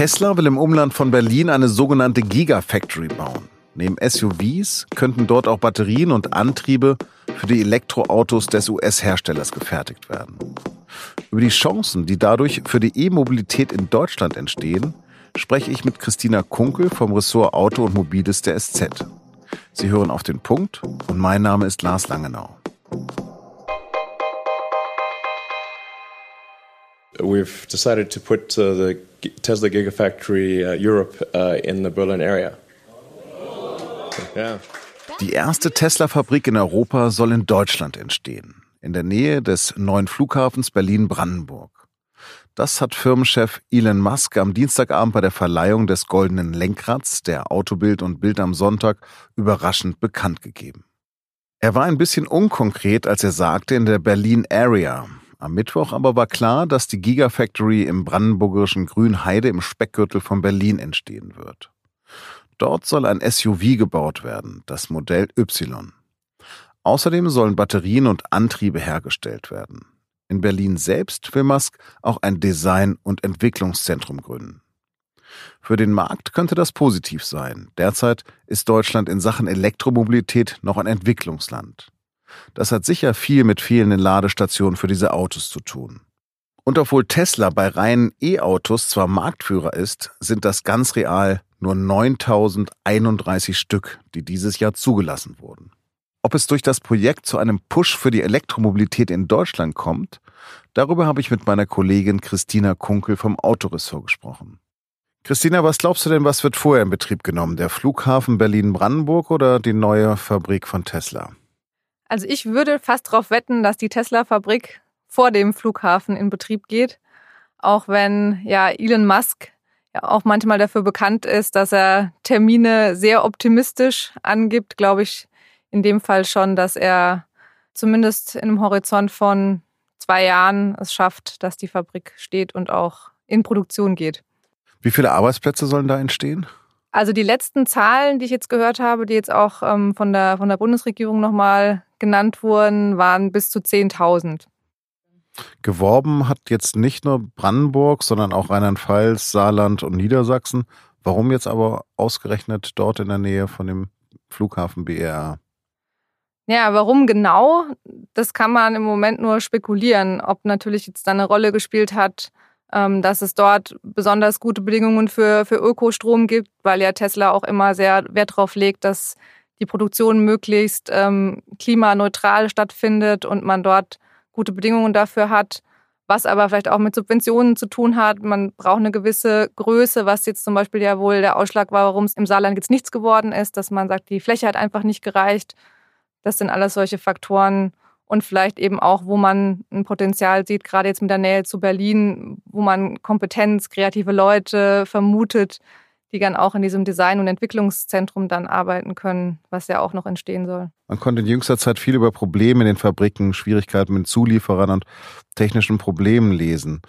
Tesla will im Umland von Berlin eine sogenannte Gigafactory bauen. Neben SUVs könnten dort auch Batterien und Antriebe für die Elektroautos des US-Herstellers gefertigt werden. Über die Chancen, die dadurch für die E-Mobilität in Deutschland entstehen, spreche ich mit Christina Kunkel vom Ressort Auto und Mobiles der SZ. Sie hören auf den Punkt und mein Name ist Lars Langenau. We've decided to put uh, the Tesla Gigafactory uh, Europe uh, in the Berlin area. Yeah. Die erste Tesla-Fabrik in Europa soll in Deutschland entstehen, in der Nähe des neuen Flughafens Berlin-Brandenburg. Das hat Firmenchef Elon Musk am Dienstagabend bei der Verleihung des Goldenen Lenkrads der Autobild und Bild am Sonntag überraschend bekannt gegeben. Er war ein bisschen unkonkret, als er sagte in der Berlin Area. Am Mittwoch aber war klar, dass die Gigafactory im brandenburgischen Grünheide im Speckgürtel von Berlin entstehen wird. Dort soll ein SUV gebaut werden, das Modell Y. Außerdem sollen Batterien und Antriebe hergestellt werden. In Berlin selbst will Musk auch ein Design- und Entwicklungszentrum gründen. Für den Markt könnte das positiv sein. Derzeit ist Deutschland in Sachen Elektromobilität noch ein Entwicklungsland. Das hat sicher viel mit fehlenden Ladestationen für diese Autos zu tun. Und obwohl Tesla bei reinen E-Autos zwar Marktführer ist, sind das ganz real nur 9031 Stück, die dieses Jahr zugelassen wurden. Ob es durch das Projekt zu einem Push für die Elektromobilität in Deutschland kommt, darüber habe ich mit meiner Kollegin Christina Kunkel vom Autoressort gesprochen. Christina, was glaubst du denn, was wird vorher in Betrieb genommen? Der Flughafen Berlin-Brandenburg oder die neue Fabrik von Tesla? Also ich würde fast darauf wetten, dass die Tesla-Fabrik vor dem Flughafen in Betrieb geht. Auch wenn ja Elon Musk ja auch manchmal dafür bekannt ist, dass er Termine sehr optimistisch angibt, glaube ich in dem Fall schon, dass er zumindest in einem Horizont von zwei Jahren es schafft, dass die Fabrik steht und auch in Produktion geht. Wie viele Arbeitsplätze sollen da entstehen? Also die letzten Zahlen, die ich jetzt gehört habe, die jetzt auch ähm, von, der, von der Bundesregierung nochmal genannt wurden, waren bis zu 10.000. Geworben hat jetzt nicht nur Brandenburg, sondern auch Rheinland-Pfalz, Saarland und Niedersachsen. Warum jetzt aber ausgerechnet dort in der Nähe von dem Flughafen BER? Ja, warum genau? Das kann man im Moment nur spekulieren. Ob natürlich jetzt da eine Rolle gespielt hat, ähm, dass es dort besonders gute Bedingungen für, für Ökostrom gibt, weil ja Tesla auch immer sehr Wert darauf legt, dass die Produktion möglichst ähm, klimaneutral stattfindet und man dort gute Bedingungen dafür hat, was aber vielleicht auch mit Subventionen zu tun hat. Man braucht eine gewisse Größe, was jetzt zum Beispiel ja wohl der Ausschlag war, warum es im Saarland jetzt nichts geworden ist, dass man sagt, die Fläche hat einfach nicht gereicht. Das sind alles solche Faktoren, und vielleicht eben auch, wo man ein Potenzial sieht, gerade jetzt mit der Nähe zu Berlin, wo man Kompetenz, kreative Leute vermutet, die dann auch in diesem Design- und Entwicklungszentrum dann arbeiten können, was ja auch noch entstehen soll. Man konnte in jüngster Zeit viel über Probleme in den Fabriken, Schwierigkeiten mit Zulieferern und technischen Problemen lesen.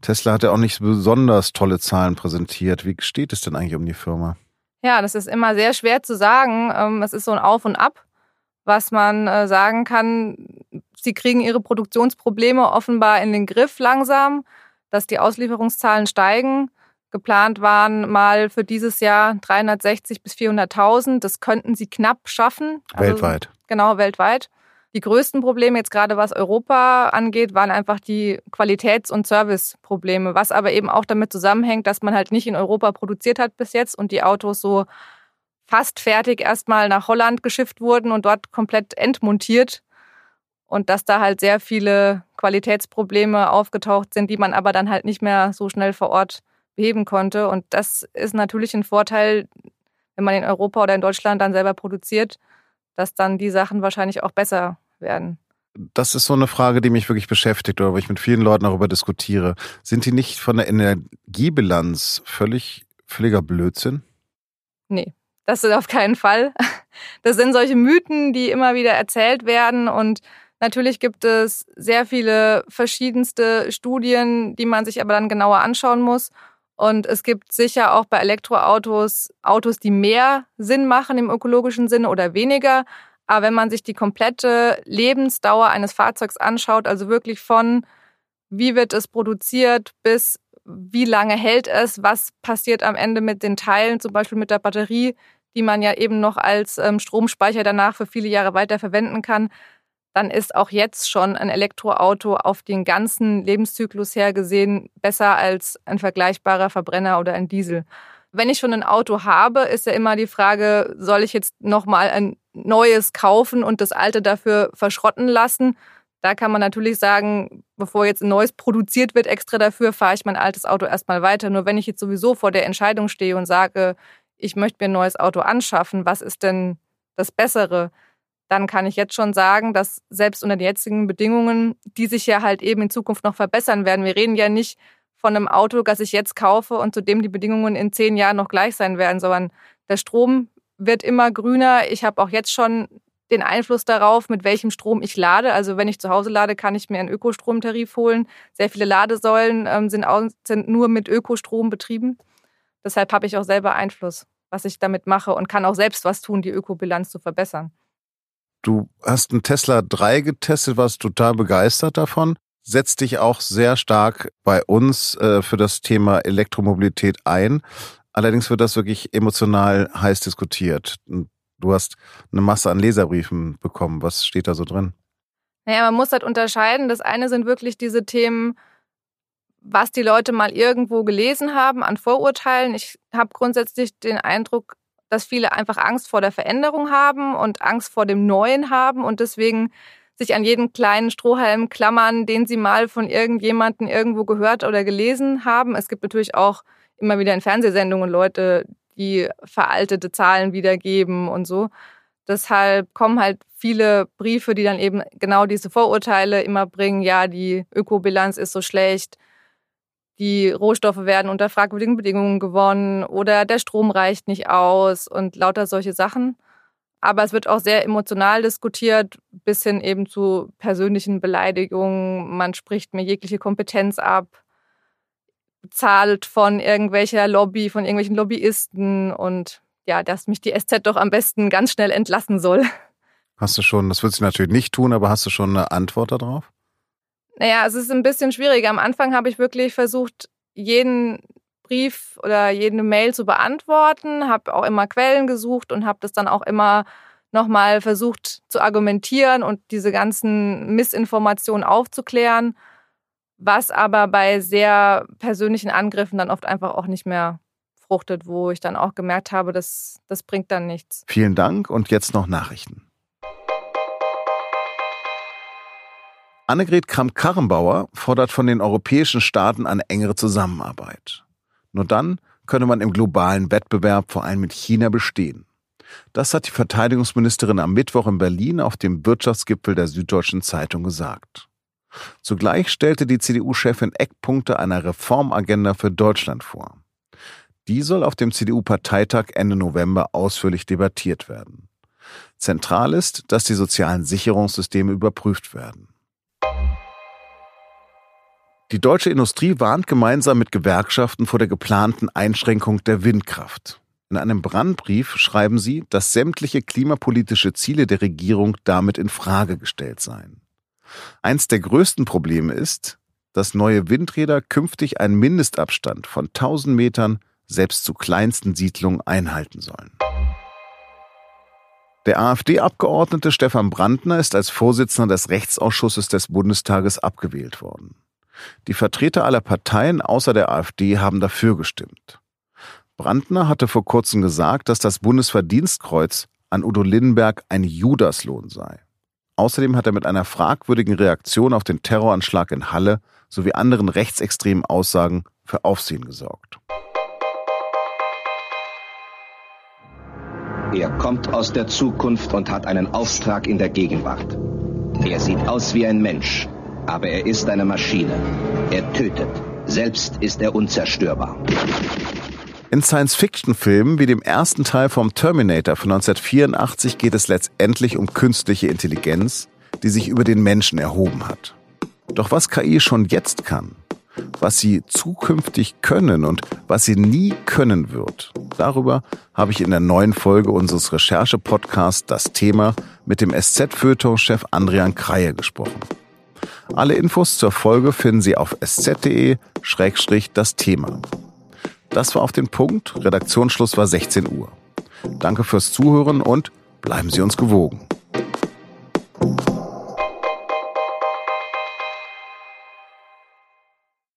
Tesla hat ja auch nicht besonders tolle Zahlen präsentiert. Wie steht es denn eigentlich um die Firma? Ja, das ist immer sehr schwer zu sagen. Ähm, es ist so ein Auf und Ab was man äh, sagen kann, sie kriegen ihre Produktionsprobleme offenbar in den Griff langsam, dass die Auslieferungszahlen steigen. Geplant waren mal für dieses Jahr 360 bis 400.000. Das könnten sie knapp schaffen. Also, weltweit. Genau, weltweit. Die größten Probleme jetzt gerade was Europa angeht, waren einfach die Qualitäts- und Serviceprobleme, was aber eben auch damit zusammenhängt, dass man halt nicht in Europa produziert hat bis jetzt und die Autos so fast fertig erstmal nach Holland geschifft wurden und dort komplett entmontiert. Und dass da halt sehr viele Qualitätsprobleme aufgetaucht sind, die man aber dann halt nicht mehr so schnell vor Ort beheben konnte. Und das ist natürlich ein Vorteil, wenn man in Europa oder in Deutschland dann selber produziert, dass dann die Sachen wahrscheinlich auch besser werden. Das ist so eine Frage, die mich wirklich beschäftigt oder wo ich mit vielen Leuten darüber diskutiere. Sind die nicht von der Energiebilanz völlig, völliger Blödsinn? Nee, das ist auf keinen Fall. Das sind solche Mythen, die immer wieder erzählt werden. Und natürlich gibt es sehr viele verschiedenste Studien, die man sich aber dann genauer anschauen muss. Und es gibt sicher auch bei Elektroautos Autos, die mehr Sinn machen im ökologischen Sinne oder weniger. Aber wenn man sich die komplette Lebensdauer eines Fahrzeugs anschaut, also wirklich von wie wird es produziert bis wie lange hält es, was passiert am Ende mit den Teilen, zum Beispiel mit der Batterie, die man ja eben noch als ähm, Stromspeicher danach für viele Jahre weiter verwenden kann, dann ist auch jetzt schon ein Elektroauto auf den ganzen Lebenszyklus her gesehen besser als ein vergleichbarer Verbrenner oder ein Diesel. Wenn ich schon ein Auto habe, ist ja immer die Frage, soll ich jetzt nochmal ein neues kaufen und das alte dafür verschrotten lassen? Da kann man natürlich sagen, bevor jetzt ein neues produziert wird extra dafür, fahre ich mein altes Auto erstmal weiter. Nur wenn ich jetzt sowieso vor der Entscheidung stehe und sage, ich möchte mir ein neues Auto anschaffen, was ist denn das Bessere? Dann kann ich jetzt schon sagen, dass selbst unter den jetzigen Bedingungen, die sich ja halt eben in Zukunft noch verbessern werden. Wir reden ja nicht von einem Auto, das ich jetzt kaufe und zu dem die Bedingungen in zehn Jahren noch gleich sein werden, sondern der Strom wird immer grüner. Ich habe auch jetzt schon den Einfluss darauf, mit welchem Strom ich lade. Also wenn ich zu Hause lade, kann ich mir einen Ökostromtarif holen. Sehr viele Ladesäulen ähm, sind, auch, sind nur mit Ökostrom betrieben. Deshalb habe ich auch selber Einfluss, was ich damit mache und kann auch selbst was tun, die Ökobilanz zu verbessern. Du hast einen Tesla 3 getestet, warst total begeistert davon. Setzt dich auch sehr stark bei uns äh, für das Thema Elektromobilität ein. Allerdings wird das wirklich emotional heiß diskutiert. Du hast eine Masse an Leserbriefen bekommen. Was steht da so drin? Naja, man muss halt unterscheiden. Das eine sind wirklich diese Themen, was die Leute mal irgendwo gelesen haben an Vorurteilen. Ich habe grundsätzlich den Eindruck, dass viele einfach Angst vor der Veränderung haben und Angst vor dem Neuen haben und deswegen sich an jeden kleinen Strohhalm klammern, den sie mal von irgendjemandem irgendwo gehört oder gelesen haben. Es gibt natürlich auch immer wieder in Fernsehsendungen Leute, die veraltete Zahlen wiedergeben und so. Deshalb kommen halt viele Briefe, die dann eben genau diese Vorurteile immer bringen. Ja, die Ökobilanz ist so schlecht, die Rohstoffe werden unter fragwürdigen Bedingungen gewonnen oder der Strom reicht nicht aus und lauter solche Sachen. Aber es wird auch sehr emotional diskutiert, bis hin eben zu persönlichen Beleidigungen. Man spricht mir jegliche Kompetenz ab bezahlt von irgendwelcher Lobby, von irgendwelchen Lobbyisten und ja, dass mich die SZ doch am besten ganz schnell entlassen soll. Hast du schon, das wird sie natürlich nicht tun, aber hast du schon eine Antwort darauf? Naja, es ist ein bisschen schwierig. Am Anfang habe ich wirklich versucht, jeden Brief oder jede Mail zu beantworten, habe auch immer Quellen gesucht und habe das dann auch immer nochmal versucht zu argumentieren und diese ganzen Missinformationen aufzuklären was aber bei sehr persönlichen Angriffen dann oft einfach auch nicht mehr fruchtet, wo ich dann auch gemerkt habe, dass das bringt dann nichts. Vielen Dank und jetzt noch Nachrichten. Annegret Kramp-Karrenbauer fordert von den europäischen Staaten eine engere Zusammenarbeit. Nur dann könne man im globalen Wettbewerb vor allem mit China bestehen. Das hat die Verteidigungsministerin am Mittwoch in Berlin auf dem Wirtschaftsgipfel der Süddeutschen Zeitung gesagt. Zugleich stellte die CDU-Chefin Eckpunkte einer Reformagenda für Deutschland vor. Die soll auf dem CDU-Parteitag Ende November ausführlich debattiert werden. Zentral ist, dass die sozialen Sicherungssysteme überprüft werden. Die deutsche Industrie warnt gemeinsam mit Gewerkschaften vor der geplanten Einschränkung der Windkraft. In einem Brandbrief schreiben sie, dass sämtliche klimapolitische Ziele der Regierung damit in Frage gestellt seien. Eins der größten Probleme ist, dass neue Windräder künftig einen Mindestabstand von 1000 Metern selbst zu kleinsten Siedlungen einhalten sollen. Der AfD-Abgeordnete Stefan Brandner ist als Vorsitzender des Rechtsausschusses des Bundestages abgewählt worden. Die Vertreter aller Parteien außer der AfD haben dafür gestimmt. Brandner hatte vor kurzem gesagt, dass das Bundesverdienstkreuz an Udo Lindenberg ein Judaslohn sei. Außerdem hat er mit einer fragwürdigen Reaktion auf den Terroranschlag in Halle sowie anderen rechtsextremen Aussagen für Aufsehen gesorgt. Er kommt aus der Zukunft und hat einen Auftrag in der Gegenwart. Er sieht aus wie ein Mensch, aber er ist eine Maschine. Er tötet. Selbst ist er unzerstörbar. In Science-Fiction-Filmen wie dem ersten Teil vom Terminator von 1984 geht es letztendlich um künstliche Intelligenz, die sich über den Menschen erhoben hat. Doch was KI schon jetzt kann, was sie zukünftig können und was sie nie können wird, darüber habe ich in der neuen Folge unseres Recherche-Podcasts Das Thema mit dem SZ-Feuilleton-Chef Andrian Kreie gesprochen. Alle Infos zur Folge finden Sie auf sz.de-das Thema. Das war auf den Punkt. Redaktionsschluss war 16 Uhr. Danke fürs Zuhören und bleiben Sie uns gewogen.